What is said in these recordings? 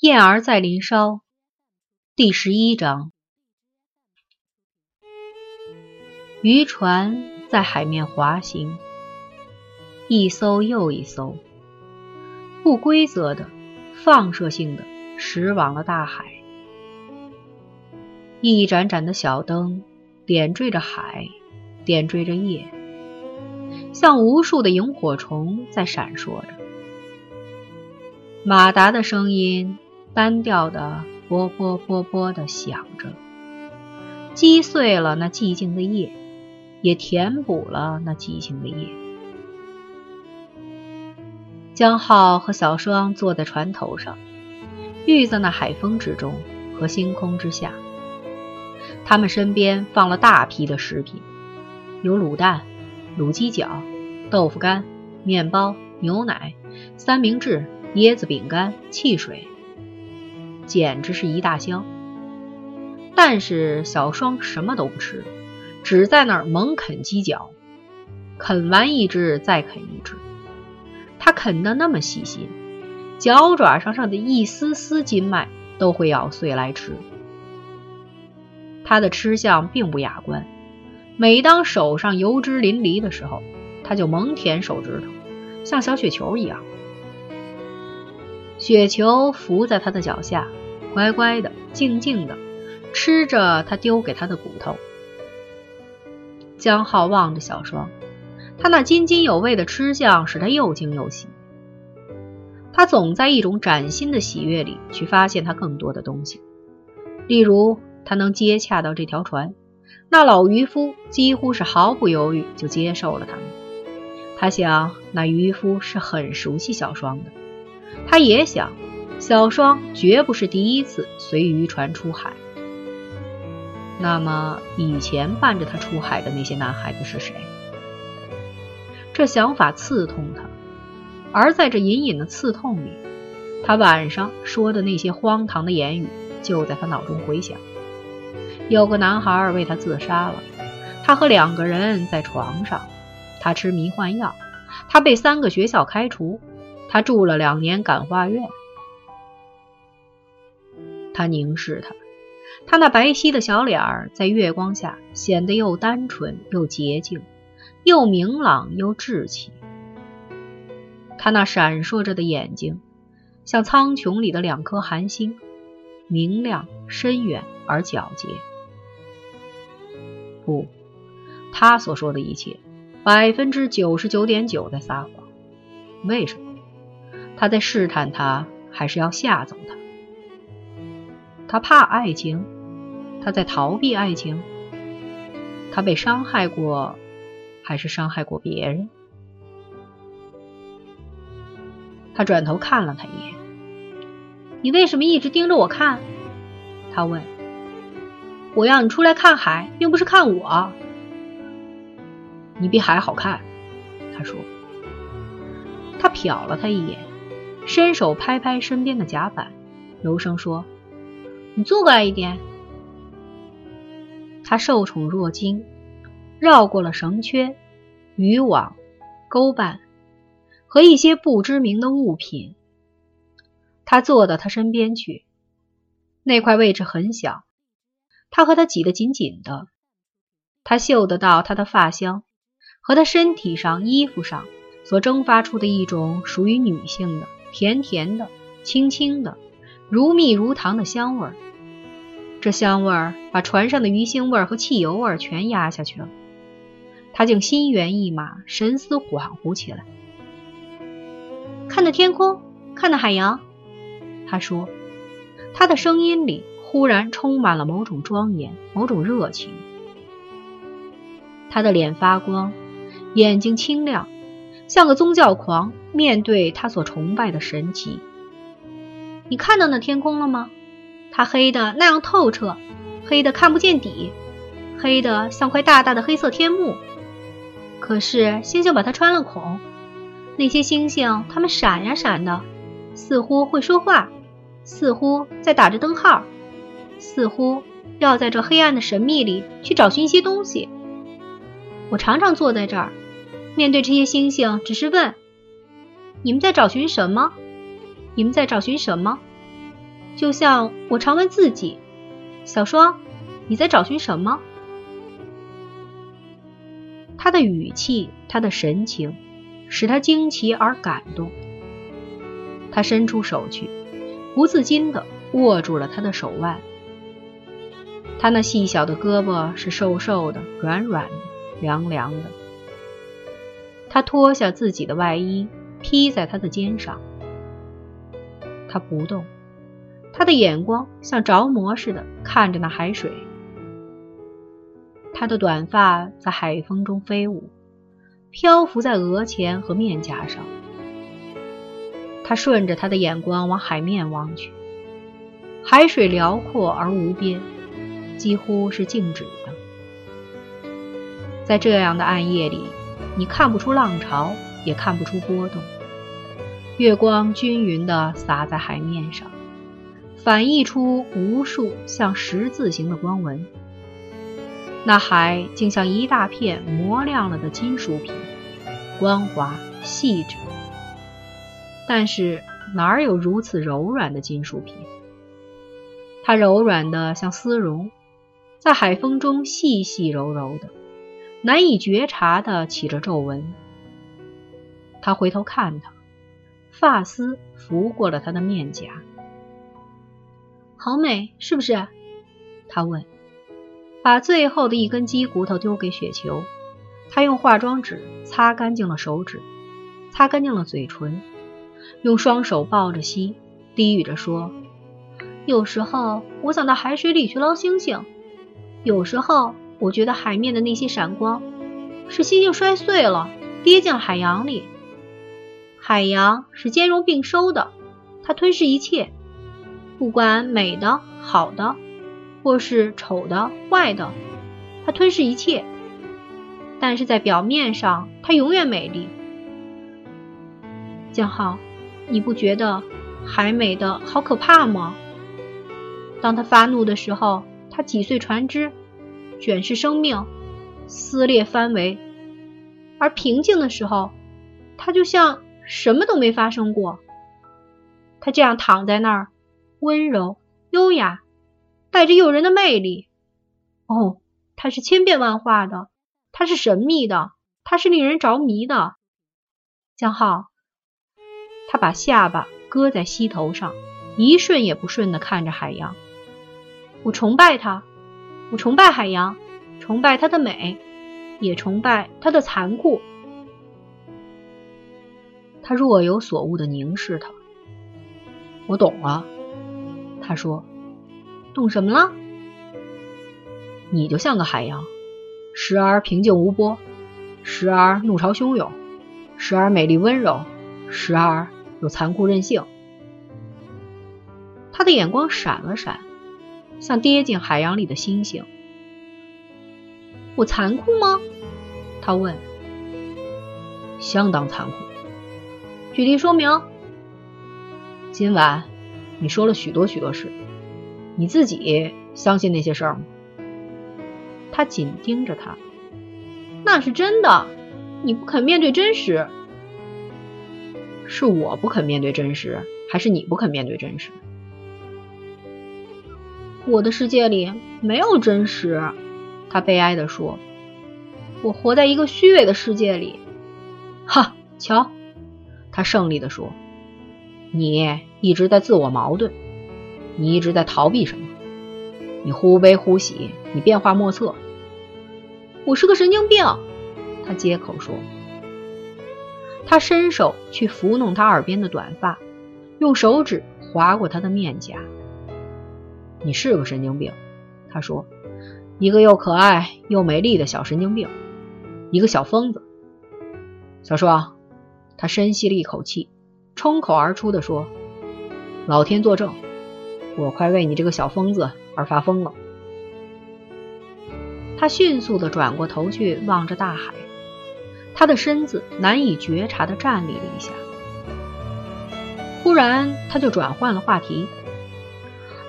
燕儿在林梢，第十一章。渔船在海面滑行，一艘又一艘，不规则的、放射性的驶往了大海。一盏盏的小灯点缀着海，点缀着夜，像无数的萤火虫在闪烁着。马达的声音单调的“啵啵啵啵”的响着，击碎了那寂静的夜，也填补了那寂静的夜。江浩和小双坐在船头上，遇在那海风之中和星空之下。他们身边放了大批的食品，有卤蛋、卤鸡脚、豆腐干、面包、牛奶、三明治。椰子饼干、汽水，简直是一大箱。但是小双什么都不吃，只在那儿猛啃鸡脚，啃完一只再啃一只。他啃得那么细心，脚爪上上的一丝丝筋脉都会咬碎来吃。他的吃相并不雅观，每当手上油脂淋漓的时候，他就猛舔手指头，像小雪球一样。雪球伏在他的脚下，乖乖的、静静的吃着他丢给他的骨头。江浩望着小双，他那津津有味的吃相使他又惊又喜。他总在一种崭新的喜悦里去发现他更多的东西，例如他能接洽到这条船，那老渔夫几乎是毫不犹豫就接受了他们。他想，那渔夫是很熟悉小双的。他也想，小双绝不是第一次随渔船出海。那么，以前伴着他出海的那些男孩子是谁？这想法刺痛他，而在这隐隐的刺痛里，他晚上说的那些荒唐的言语就在他脑中回响。有个男孩为他自杀了，他和两个人在床上，他吃迷幻药，他被三个学校开除。他住了两年感化院。他凝视他，他那白皙的小脸儿在月光下显得又单纯又洁净，又明朗又稚气。他那闪烁着的眼睛，像苍穹里的两颗寒星，明亮、深远而皎洁。不，他所说的一切，百分之九十九点九在撒谎。为什么？他在试探他，还是要吓走他？他怕爱情，他在逃避爱情。他被伤害过，还是伤害过别人？他转头看了他一眼。你为什么一直盯着我看？他问。我要你出来看海，并不是看我。你比海好看，他说。他瞟了他一眼。伸手拍拍身边的甲板，柔声说：“你坐过来一点。”他受宠若惊，绕过了绳圈、渔网、钩绊和一些不知名的物品。他坐到他身边去，那块位置很小，他和他挤得紧紧的。他嗅得到他的发香和他身体上、衣服上所蒸发出的一种属于女性的。甜甜的、清清的、如蜜如糖的香味儿，这香味儿把船上的鱼腥味儿和汽油味儿全压下去了。他竟心猿意马、神思恍惚起来。看那天空，看那海洋，他说，他的声音里忽然充满了某种庄严、某种热情。他的脸发光，眼睛清亮。像个宗教狂面对他所崇拜的神奇。你看到那天空了吗？它黑的那样透彻，黑的看不见底，黑的像块大大的黑色天幕。可是星星把它穿了孔，那些星星它们闪呀闪的，似乎会说话，似乎在打着灯号，似乎要在这黑暗的神秘里去找寻一些东西。我常常坐在这儿。面对这些星星，只是问：“你们在找寻什么？你们在找寻什么？”就像我常问自己：小双，你在找寻什么？他的语气，他的神情，使他惊奇而感动。他伸出手去，不自禁地握住了他的手腕。他那细小的胳膊是瘦瘦的、软软的、凉凉的。他脱下自己的外衣，披在他的肩上。他不动，他的眼光像着魔似的看着那海水。他的短发在海风中飞舞，漂浮在额前和面颊上。他顺着他的眼光往海面望去，海水辽阔而无边，几乎是静止的。在这样的暗夜里，你看不出浪潮，也看不出波动。月光均匀地洒在海面上，反映出无数像十字形的光纹。那海竟像一大片磨亮了的金属品，光滑细致。但是哪有如此柔软的金属品？它柔软的像丝绒，在海风中细细柔柔的，难以觉察的起着皱纹。他回头看他。发丝拂过了他的面颊，好美，是不是？他问。把最后的一根鸡骨头丢给雪球，他用化妆纸擦干净了手指，擦干净了嘴唇，用双手抱着膝，低语着说：“有时候我想到海水里去捞星星，有时候我觉得海面的那些闪光，是星星摔碎了，跌进了海洋里。”海洋是兼容并收的，它吞噬一切，不管美的、好的，或是丑的、坏的，它吞噬一切。但是在表面上，它永远美丽。江浩，你不觉得海美的好可怕吗？当他发怒的时候，它挤碎船只，卷噬生命，撕裂范围；而平静的时候，它就像……什么都没发生过。他这样躺在那儿，温柔、优雅，带着诱人的魅力。哦，他是千变万化的，他是神秘的，他是令人着迷的。江浩，他把下巴搁在膝头上，一瞬也不瞬的看着海洋。我崇拜他，我崇拜海洋，崇拜它的美，也崇拜它的残酷。他若有所悟的凝视他，我懂了。他说：“懂什么了？你就像个海洋，时而平静无波，时而怒潮汹涌，时而美丽温柔，时而又残酷任性。”他的眼光闪了闪，像跌进海洋里的星星。我残酷吗？他问。相当残酷。举例说明。今晚你说了许多许多事，你自己相信那些事儿吗？他紧盯着他，那是真的。你不肯面对真实，是我不肯面对真实，还是你不肯面对真实？我的世界里没有真实，他悲哀地说。我活在一个虚伪的世界里。哈，瞧。他胜利地说：“你一直在自我矛盾，你一直在逃避什么？你忽悲忽喜，你变化莫测。我是个神经病。”他接口说。他伸手去抚弄他耳边的短发，用手指划过他的面颊。“你是个神经病。”他说，“一个又可爱又美丽的小神经病，一个小疯子。”小双。他深吸了一口气，冲口而出的说：“老天作证，我快为你这个小疯子而发疯了。”他迅速的转过头去望着大海，他的身子难以觉察的站立了一下，忽然他就转换了话题：“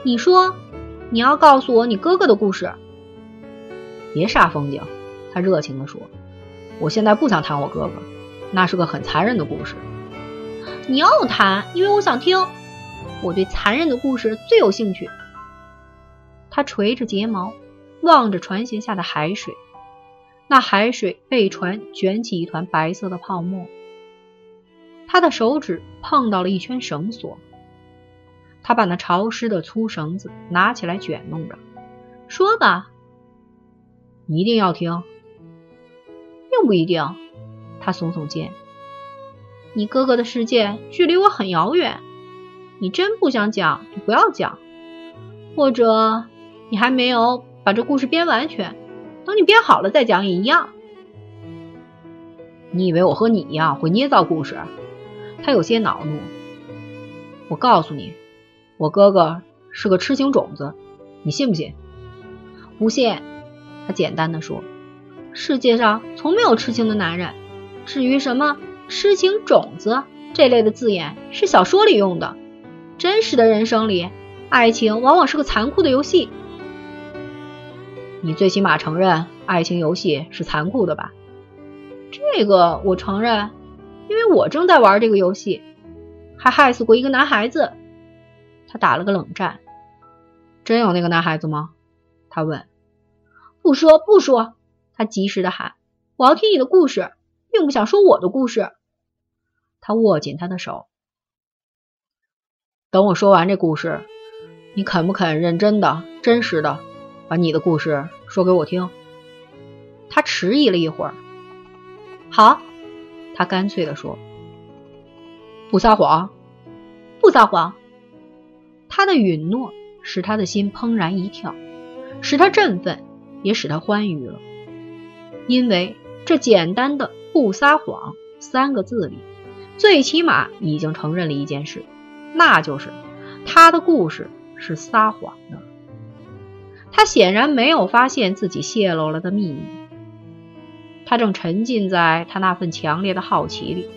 你说你要告诉我你哥哥的故事？别煞风景。”他热情的说：“我现在不想谈我哥哥。”那是个很残忍的故事。你要谈，因为我想听。我对残忍的故事最有兴趣。他垂着睫毛，望着船舷下的海水，那海水被船卷起一团白色的泡沫。他的手指碰到了一圈绳索，他把那潮湿的粗绳子拿起来卷弄着，说吧，你一定要听，并不一定。他耸耸肩，你哥哥的世界距离我很遥远，你真不想讲就不要讲，或者你还没有把这故事编完全，等你编好了再讲也一样。你以为我和你一样会捏造故事？他有些恼怒。我告诉你，我哥哥是个痴情种子，你信不信？不信。他简单的说：“世界上从没有痴情的男人。至于什么痴情种子这类的字眼，是小说里用的。真实的人生里，爱情往往是个残酷的游戏。你最起码承认爱情游戏是残酷的吧？这个我承认。”因为我正在玩这个游戏，还害死过一个男孩子。他打了个冷战。真有那个男孩子吗？他问。不说不说，他及时的喊。我要听你的故事，并不想说我的故事。他握紧他的手。等我说完这故事，你肯不肯认真的、真实的把你的故事说给我听？他迟疑了一会儿。好。他干脆的说：“不撒谎，不撒谎。”他的允诺使他的心怦然一跳，使他振奋，也使他欢愉了。因为这简单的“不撒谎”三个字里，最起码已经承认了一件事，那就是他的故事是撒谎的。他显然没有发现自己泄露了的秘密。他正沉浸在他那份强烈的好奇里，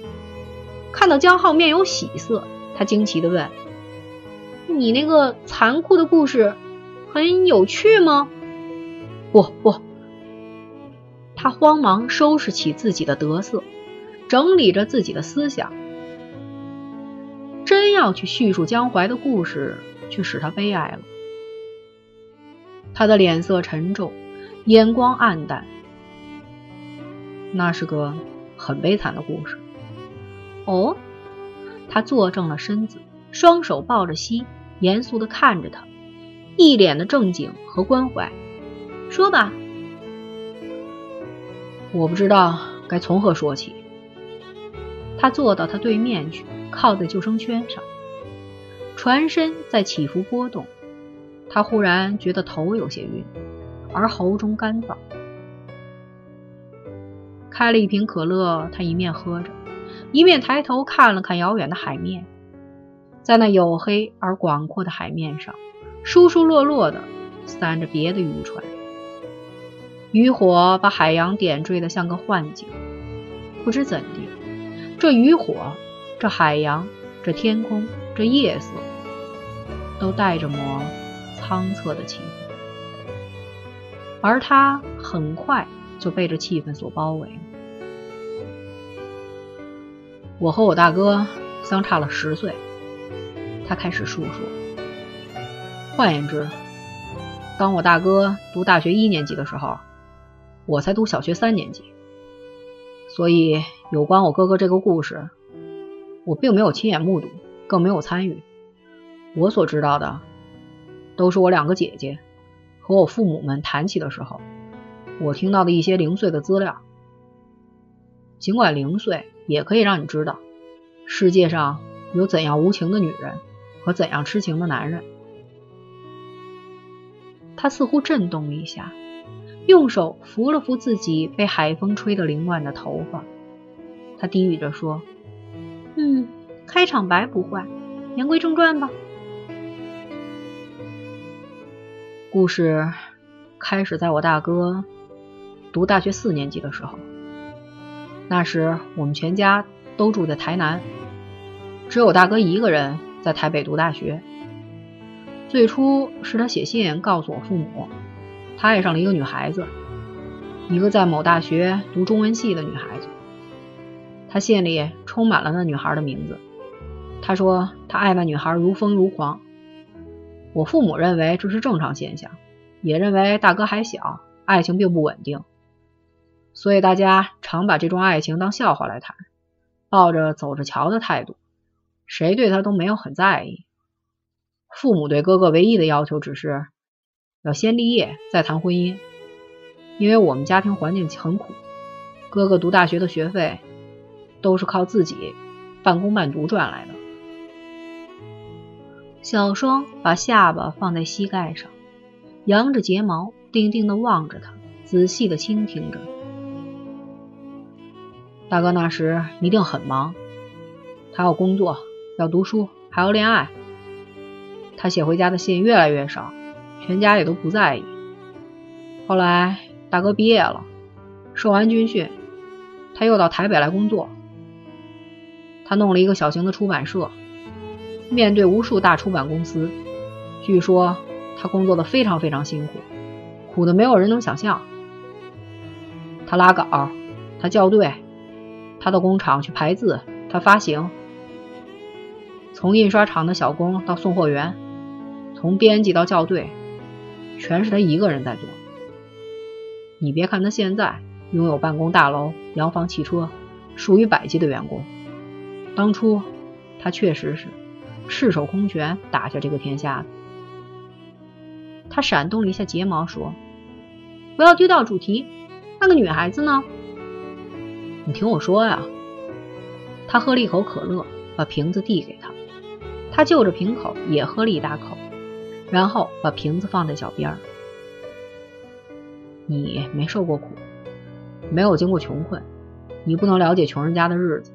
看到江浩面有喜色，他惊奇地问：“你那个残酷的故事很有趣吗？”“不不。”他慌忙收拾起自己的得瑟，整理着自己的思想。真要去叙述江淮的故事，却使他悲哀了。他的脸色沉重，眼光黯淡。那是个很悲惨的故事。哦，他坐正了身子，双手抱着膝，严肃地看着他，一脸的正经和关怀。说吧，我不知道该从何说起。他坐到他对面去，靠在救生圈上，船身在起伏波动。他忽然觉得头有些晕，而喉中干燥。开了一瓶可乐，他一面喝着，一面抬头看了看遥远的海面，在那黝黑而广阔的海面上，疏疏落落的散着别的渔船，渔火把海洋点缀的像个幻境。不知怎地，这渔火、这海洋、这天空、这夜色，都带着抹苍恻的气氛，而他很快就被这气氛所包围。我和我大哥相差了十岁，他开始述说。换言之，当我大哥读大学一年级的时候，我才读小学三年级。所以，有关我哥哥这个故事，我并没有亲眼目睹，更没有参与。我所知道的，都是我两个姐姐和我父母们谈起的时候，我听到的一些零碎的资料。尽管零碎。也可以让你知道，世界上有怎样无情的女人和怎样痴情的男人。他似乎震动了一下，用手扶了扶自己被海风吹得凌乱的头发。他低语着说：“嗯，开场白不坏，言归正传吧。”故事开始在我大哥读大学四年级的时候。那时我们全家都住在台南，只有大哥一个人在台北读大学。最初是他写信告诉我父母，他爱上了一个女孩子，一个在某大学读中文系的女孩子。他信里充满了那女孩的名字，他说他爱那女孩如风如狂。我父母认为这是正常现象，也认为大哥还小，爱情并不稳定，所以大家常把这桩爱情当笑话来谈，抱着走着瞧的态度，谁对他都没有很在意。父母对哥哥唯一的要求只是要先立业再谈婚姻，因为我们家庭环境很苦，哥哥读大学的学费都是靠自己半工半读赚来的。小双把下巴放在膝盖上，扬着睫毛，定定的望着他，仔细的倾听着。大哥那时一定很忙，他要工作，要读书，还要恋爱。他写回家的信越来越少，全家也都不在意。后来大哥毕业了，受完军训，他又到台北来工作。他弄了一个小型的出版社。面对无数大出版公司，据说他工作的非常非常辛苦，苦的没有人能想象。他拉稿，他校对，他到工厂去排字，他发行。从印刷厂的小工到送货员，从编辑到校对，全是他一个人在做。你别看他现在拥有办公大楼、洋房、汽车，数以百计的员工，当初他确实是。赤手空拳打下这个天下的。他闪动了一下睫毛，说：“不要丢掉主题，那个女孩子呢？你听我说呀。”他喝了一口可乐，把瓶子递给他。他就着瓶口也喝了一大口，然后把瓶子放在脚边。你没受过苦，没有经过穷困，你不能了解穷人家的日子。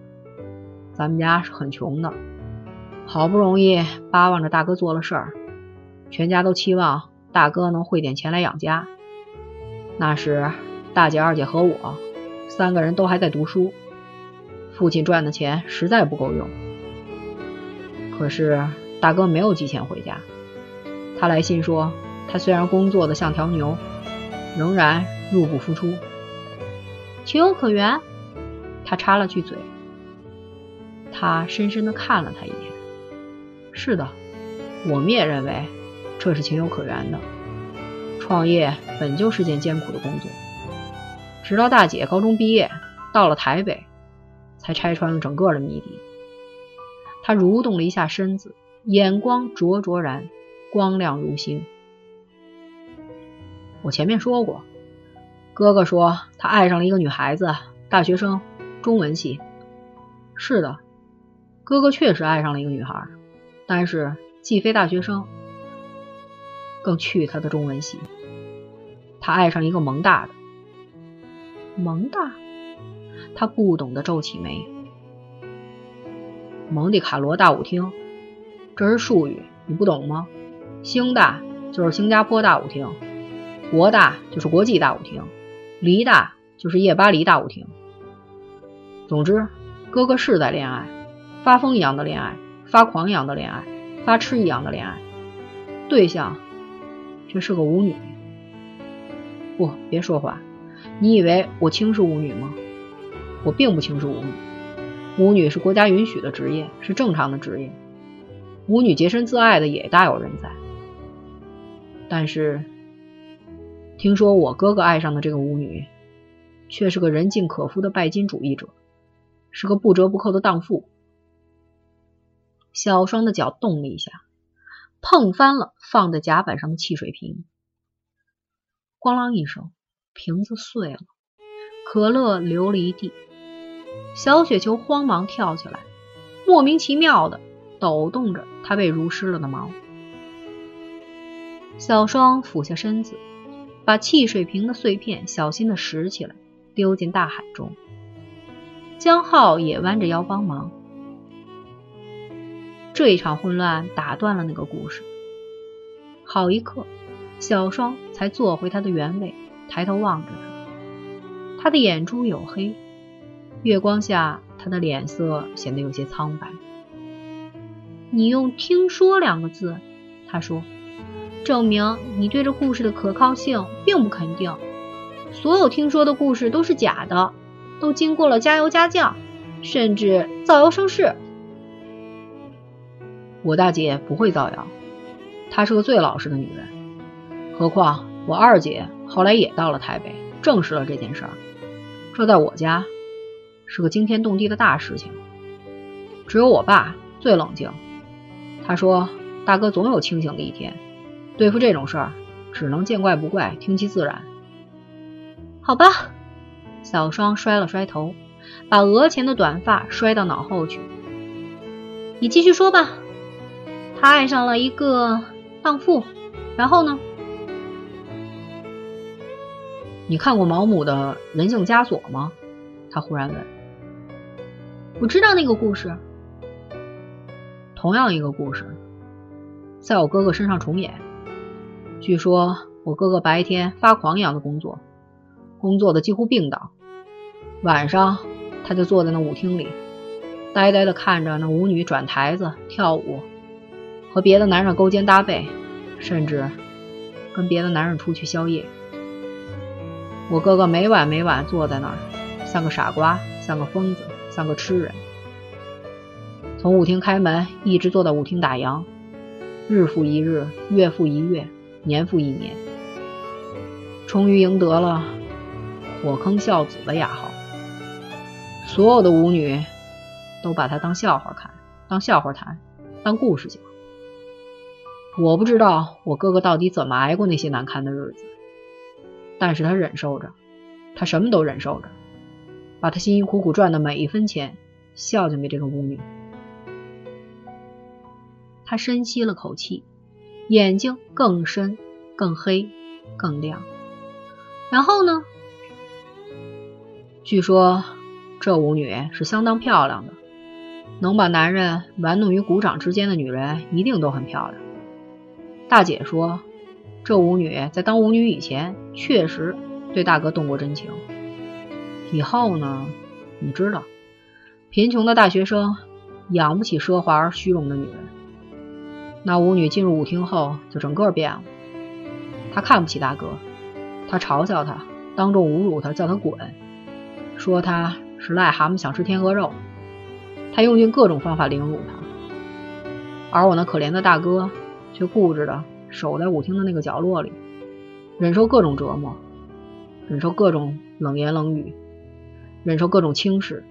咱们家是很穷的。好不容易巴望着大哥做了事儿，全家都期望大哥能汇点钱来养家。那时大姐、二姐和我三个人都还在读书，父亲赚的钱实在不够用。可是大哥没有寄钱回家，他来信说他虽然工作的像条牛，仍然入不敷出，情有可原。他插了句嘴，他深深的看了他一眼。是的，我们也认为这是情有可原的。创业本就是件艰苦的工作，直到大姐高中毕业，到了台北，才拆穿了整个的谜底。他蠕动了一下身子，眼光灼灼然，光亮如星。我前面说过，哥哥说他爱上了一个女孩子，大学生，中文系。是的，哥哥确实爱上了一个女孩。但是既非大学生，更去他的中文系。他爱上一个蒙大的，蒙大，他不懂得皱起眉。蒙迪卡罗大舞厅，这是术语，你不懂吗？星大就是新加坡大舞厅，国大就是国际大舞厅，黎大就是夜巴黎大舞厅。总之，哥哥是在恋爱，发疯一样的恋爱。发狂一样的恋爱，发痴一样的恋爱，对象却是个舞女。不，别说话，你以为我轻视舞女吗？我并不轻视舞女，舞女是国家允许的职业，是正常的职业，舞女洁身自爱的也大有人在。但是，听说我哥哥爱上的这个舞女，却是个人尽可夫的拜金主义者，是个不折不扣的荡妇。小双的脚动了一下，碰翻了放在甲板上的汽水瓶，咣啷一声，瓶子碎了，可乐流了一地。小雪球慌忙跳起来，莫名其妙的抖动着她被濡湿了的毛。小双俯下身子，把汽水瓶的碎片小心的拾起来，丢进大海中。江浩也弯着腰帮忙。这一场混乱打断了那个故事。好一刻，小双才坐回他的原位，抬头望着他。他的眼珠黝黑，月光下他的脸色显得有些苍白。你用“听说”两个字，他说，证明你对这故事的可靠性并不肯定。所有听说的故事都是假的，都经过了加油加酱，甚至造谣生事。我大姐不会造谣，她是个最老实的女人。何况我二姐后来也到了台北，证实了这件事儿。这在我家是个惊天动地的大事情。只有我爸最冷静，他说：“大哥总有清醒的一天，对付这种事儿，只能见怪不怪，听其自然。”好吧，小双摔了摔头，把额前的短发摔到脑后去。你继续说吧。他爱上了一个荡妇，然后呢？你看过毛姆的《人性枷锁》吗？他忽然问。我知道那个故事。同样一个故事，在我哥哥身上重演。据说我哥哥白天发狂一样的工作，工作的几乎病倒，晚上他就坐在那舞厅里，呆呆的看着那舞女转台子跳舞。和别的男人勾肩搭背，甚至跟别的男人出去宵夜。我哥哥每晚每晚坐在那儿，像个傻瓜，像个疯子，像个痴人。从舞厅开门，一直坐到舞厅打烊，日复一日，月复一月，年复一年，终于赢得了火坑孝子的雅号。所有的舞女都把他当笑话看，当笑话谈，当故事讲。我不知道我哥哥到底怎么挨过那些难堪的日子，但是他忍受着，他什么都忍受着，把他辛辛苦苦赚的每一分钱孝敬给这个巫女。他深吸了口气，眼睛更深、更黑、更亮。然后呢？据说这舞女是相当漂亮的，能把男人玩弄于股掌之间的女人一定都很漂亮。大姐说，这舞女在当舞女以前，确实对大哥动过真情。以后呢，你知道，贫穷的大学生养不起奢华而虚荣的女人。那舞女进入舞厅后，就整个变了。她看不起大哥，她嘲笑他，当众侮辱他，叫他滚，说他是癞蛤蟆想吃天鹅肉。他用尽各种方法凌辱他，而我那可怜的大哥。却固执的守在舞厅的那个角落里，忍受各种折磨，忍受各种冷言冷语，忍受各种轻视，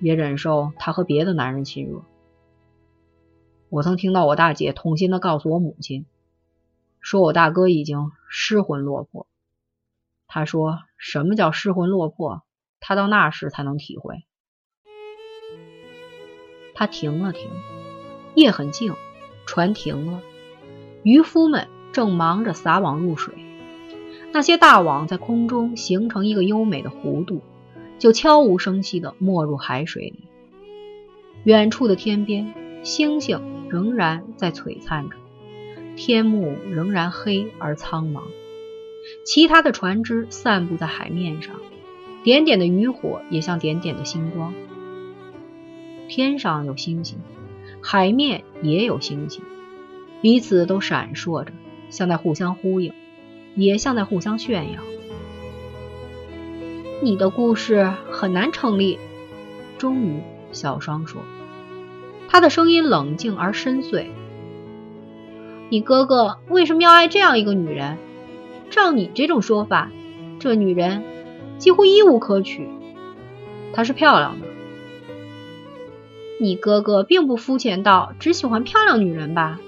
也忍受他和别的男人亲热。我曾听到我大姐痛心的告诉我母亲，说我大哥已经失魂落魄。她说什么叫失魂落魄，她到那时才能体会。他停了停，夜很静。船停了，渔夫们正忙着撒网入水。那些大网在空中形成一个优美的弧度，就悄无声息地没入海水里。远处的天边，星星仍然在璀璨着，天幕仍然黑而苍茫。其他的船只散布在海面上，点点的渔火也像点点的星光。天上有星星。海面也有星星，彼此都闪烁着，像在互相呼应，也像在互相炫耀。你的故事很难成立。终于，小双说，他的声音冷静而深邃。你哥哥为什么要爱这样一个女人？照你这种说法，这女人几乎一无可取。她是漂亮的。你哥哥并不肤浅到只喜欢漂亮女人吧？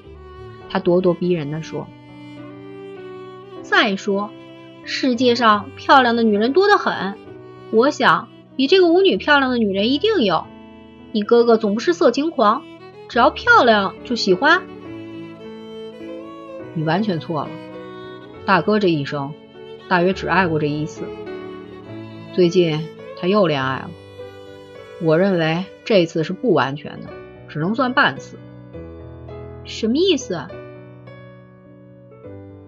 他咄咄逼人地说。再说，世界上漂亮的女人多得很，我想比这个舞女漂亮的女人一定有。你哥哥总不是色情狂，只要漂亮就喜欢。你完全错了，大哥这一生大约只爱过这一次。最近他又恋爱了。我认为这次是不完全的，只能算半次。什么意思？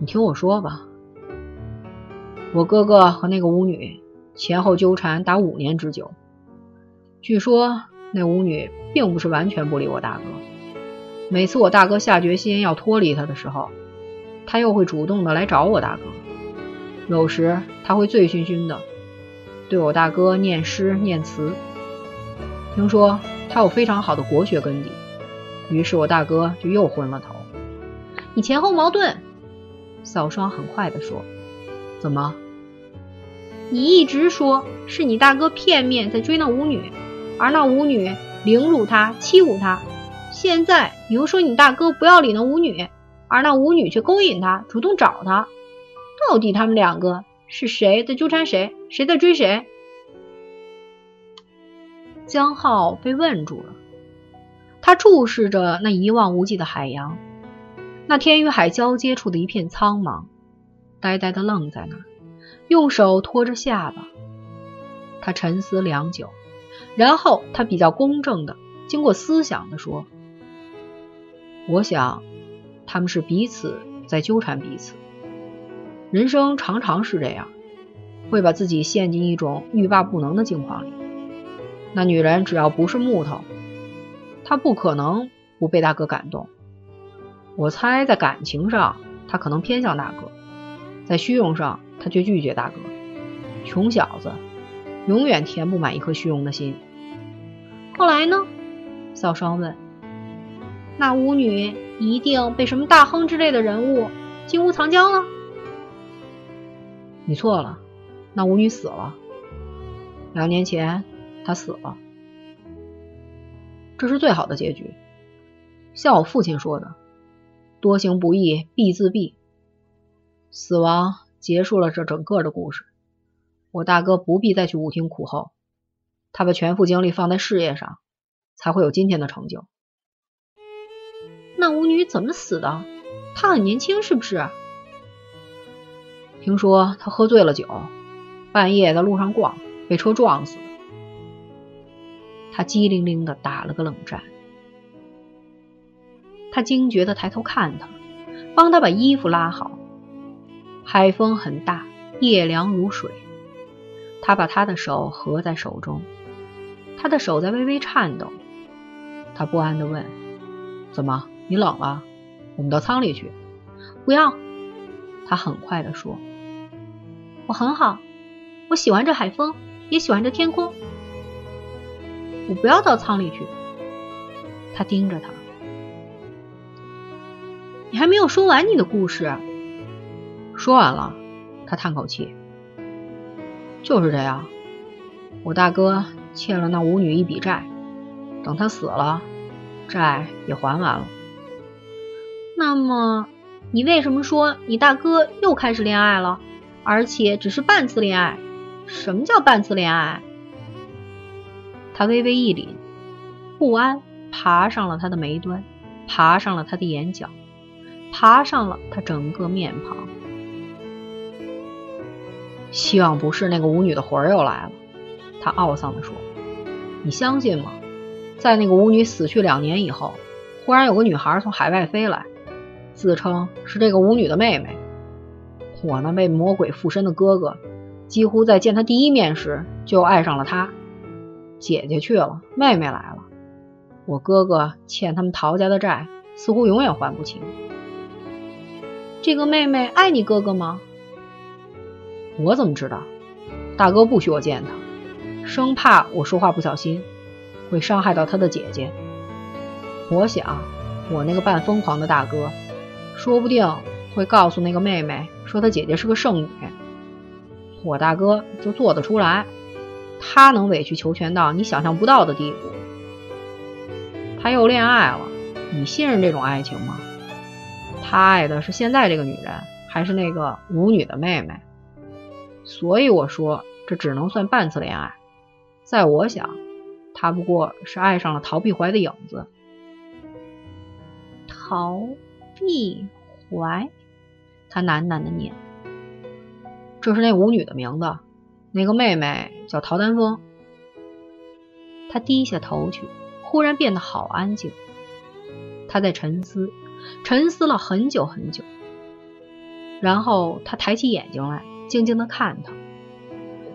你听我说吧。我哥哥和那个舞女前后纠缠达五年之久。据说那舞女并不是完全不理我大哥。每次我大哥下决心要脱离他的时候，他又会主动的来找我大哥。有时他会醉醺醺的对我大哥念诗念词。听说他有非常好的国学根底，于是我大哥就又昏了头。你前后矛盾。小双很快的说：“怎么？你一直说是你大哥片面在追那舞女，而那舞女凌辱他、欺侮他。现在你又说你大哥不要理那舞女，而那舞女却勾引他，主动找他。到底他们两个是谁在纠缠谁？谁在追谁？”江浩被问住了，他注视着那一望无际的海洋。那天与海交接处的一片苍茫，呆呆的愣在那儿，用手托着下巴。他沉思良久，然后他比较公正的、经过思想的说：“我想，他们是彼此在纠缠彼此。人生常常是这样，会把自己陷进一种欲罢不能的境况里。那女人只要不是木头，她不可能不被大哥感动。”我猜，在感情上，他可能偏向大哥；在虚荣上，他却拒绝大哥。穷小子，永远填不满一颗虚荣的心。后来呢？少双问。那舞女一定被什么大亨之类的人物金屋藏娇了？你错了，那舞女死了。两年前，她死了。这是最好的结局，像我父亲说的。多行不义必自毙，死亡结束了这整个的故事。我大哥不必再去舞厅苦候，他把全副精力放在事业上，才会有今天的成就。那舞女怎么死的？她很年轻，是不是？听说她喝醉了酒，半夜在路上逛，被车撞死的。他机灵灵的打了个冷战。他惊觉的抬头看他，帮他把衣服拉好。海风很大，夜凉如水。他把他的手合在手中，他的手在微微颤抖。他不安的问：“怎么，你冷了？我们到舱里去。”不要。他很快的说：“我很好，我喜欢这海风，也喜欢这天空。我不要到舱里去。”他盯着他。你还没有说完你的故事。说完了，他叹口气。就是这样，我大哥欠了那舞女一笔债，等他死了，债也还完了。那么，你为什么说你大哥又开始恋爱了，而且只是半次恋爱？什么叫半次恋爱？他微微一凛，不安爬上了他的眉端，爬上了他的眼角。爬上了他整个面庞，希望不是那个舞女的魂儿又来了。他懊丧地说：“你相信吗？在那个舞女死去两年以后，忽然有个女孩从海外飞来，自称是这个舞女的妹妹。我那被魔鬼附身的哥哥，几乎在见她第一面时就爱上了她。姐姐去了，妹妹来了。我哥哥欠他们陶家的债，似乎永远还不清。”这个妹妹爱你哥哥吗？我怎么知道？大哥不许我见他，生怕我说话不小心会伤害到他的姐姐。我想，我那个半疯狂的大哥，说不定会告诉那个妹妹，说他姐姐是个圣女。我大哥就做得出来，他能委曲求全到你想象不到的地步。他又恋爱了，你信任这种爱情吗？他爱的是现在这个女人，还是那个舞女的妹妹？所以我说，这只能算半次恋爱。在我想，他不过是爱上了陶碧怀的影子。陶碧怀，他喃喃的念：“这是那舞女的名字，那个妹妹叫陶丹峰。”他低下头去，忽然变得好安静。他在沉思。沉思了很久很久，然后他抬起眼睛来，静静的看他。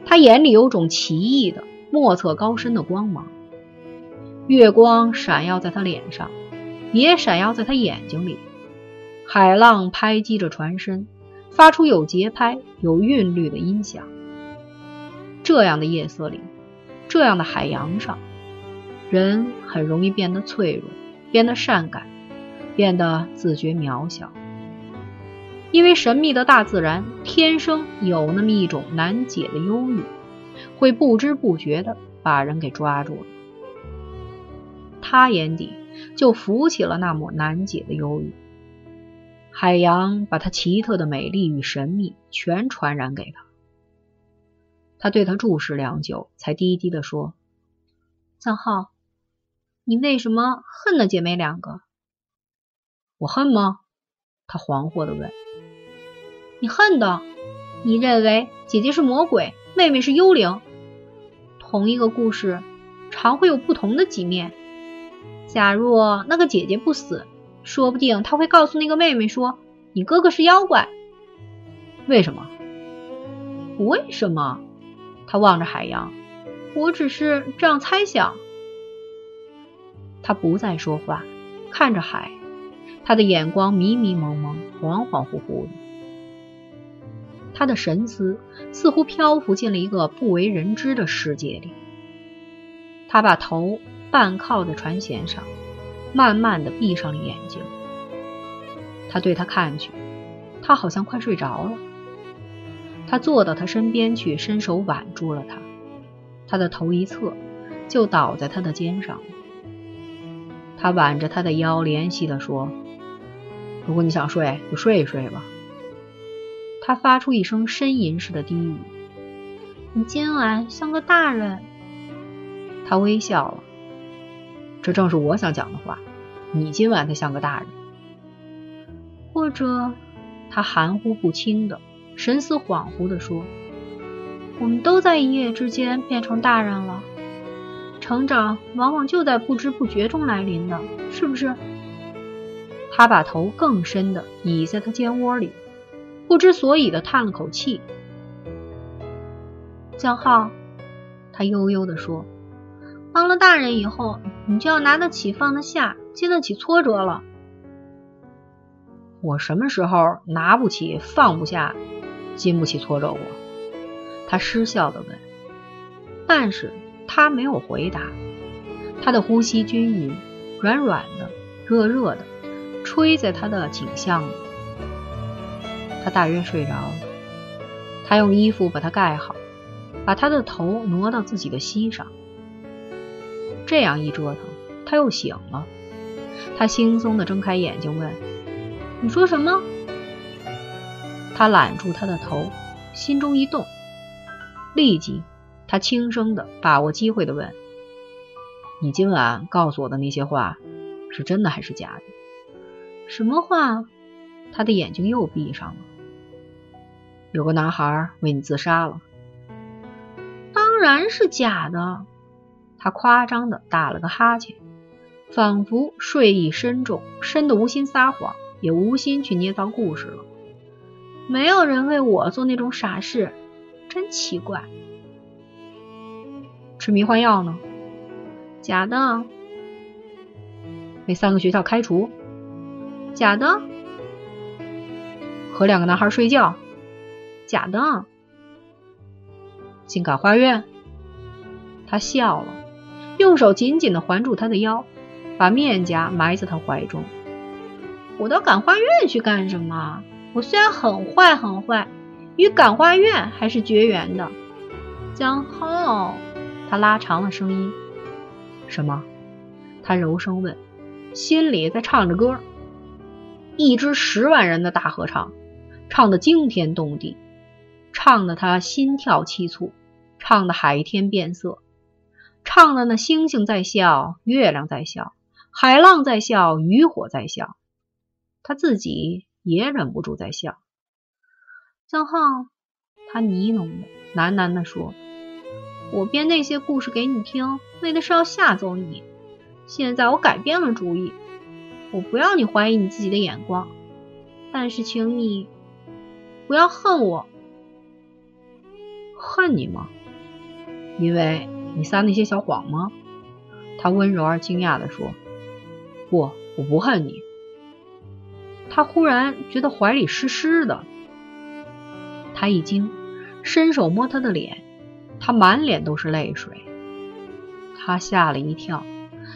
他眼里有种奇异的、莫测高深的光芒。月光闪耀在他脸上，也闪耀在他眼睛里。海浪拍击着船身，发出有节拍、有韵律的音响。这样的夜色里，这样的海洋上，人很容易变得脆弱，变得善感，变得自觉渺小。因为神秘的大自然天生有那么一种难解的忧郁，会不知不觉地把人给抓住了。他眼底就浮起了那抹难解的忧郁。海洋把它奇特的美丽与神秘全传染给他。他对他注视良久，才低低地说：“江浩，你为什么恨那姐妹两个？”“我恨吗？”他惶惑地问。“你恨的，你认为姐姐是魔鬼，妹妹是幽灵。同一个故事，常会有不同的几面。假若那个姐姐不死，说不定她会告诉那个妹妹说，你哥哥是妖怪。为什么？为什么？”他望着海洋，我只是这样猜想。他不再说话，看着海，他的眼光迷迷蒙蒙、恍恍惚惚的。他的神思似乎漂浮进了一个不为人知的世界里。他把头半靠在船舷上，慢慢的闭上了眼睛。他对他看去，他好像快睡着了。他坐到他身边去，伸手挽住了他。他的头一侧就倒在他的肩上。他挽着他的腰，怜惜地说：“如果你想睡，就睡一睡吧。”他发出一声呻吟似的低语：“你今晚像个大人。”他微笑了：“这正是我想讲的话。你今晚才像个大人。”或者，他含糊不清的。神思恍惚地说：“我们都在一夜之间变成大人了。成长往往就在不知不觉中来临的，是不是？”他把头更深的倚在他肩窝里，不知所以的叹了口气。江浩，他悠悠地说：“当了大人以后，你就要拿得起放得下，经得起挫折了。”我什么时候拿不起放不下？经不起挫折过，他失笑的问。但是他没有回答。他的呼吸均匀，软软的，热热的，吹在他的颈项里。他大约睡着了。他用衣服把他盖好，把他的头挪到自己的膝上。这样一折腾，他又醒了。他轻松的睁开眼睛问：“你说什么？”他揽住他的头，心中一动，立即，他轻声的把握机会的问：“你今晚告诉我的那些话，是真的还是假的？”“什么话？”他的眼睛又闭上了。“有个男孩为你自杀了。”“当然是假的。”他夸张的打了个哈欠，仿佛睡意深重，深的无心撒谎，也无心去捏造故事了。没有人为我做那种傻事，真奇怪。吃迷幻药呢？假的。被三个学校开除？假的。和两个男孩睡觉？假的。进感化院？他笑了，用手紧紧的环住他的腰，把面颊埋在他怀中。我到感化院去干什么？我虽然很坏很坏，与感化院还是绝缘的。江浩，他拉长了声音。什么？他柔声问，心里在唱着歌。一支十万人的大合唱，唱得惊天动地，唱得他心跳气促，唱得海天变色，唱得那星星在笑，月亮在笑，海浪在笑，渔火在笑，他自己。也忍不住在笑。江浩，他呢哝的、喃喃的说：“我编那些故事给你听，为的是要吓走你。现在我改变了主意，我不要你怀疑你自己的眼光，但是请你不要恨我。恨你吗？因为你撒那些小谎吗？”他温柔而惊讶的说：“不，我不恨你。”他忽然觉得怀里湿湿的，他一惊，伸手摸他的脸，他满脸都是泪水。他吓了一跳，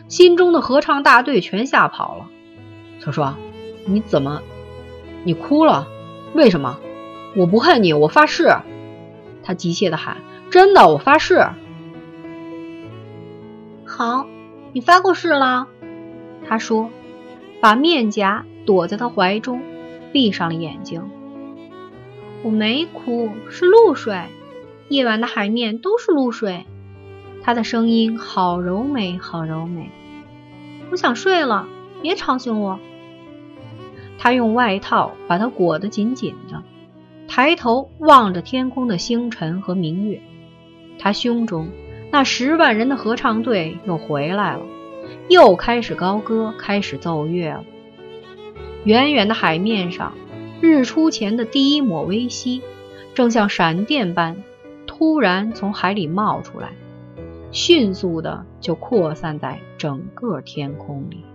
心中的合唱大队全吓跑了。他说：“你怎么？你哭了？为什么？我不恨你，我发誓。”他急切的喊：“真的，我发誓。”好，你发过誓了。他说，把面颊躲在他怀中，闭上了眼睛。我没哭，是露水。夜晚的海面都是露水。他的声音好柔美，好柔美。我想睡了，别吵醒我。他用外套把他裹得紧紧的，抬头望着天空的星辰和明月。他胸中。那十万人的合唱队又回来了，又开始高歌，开始奏乐了。远远的海面上，日出前的第一抹微曦，正像闪电般突然从海里冒出来，迅速的就扩散在整个天空里。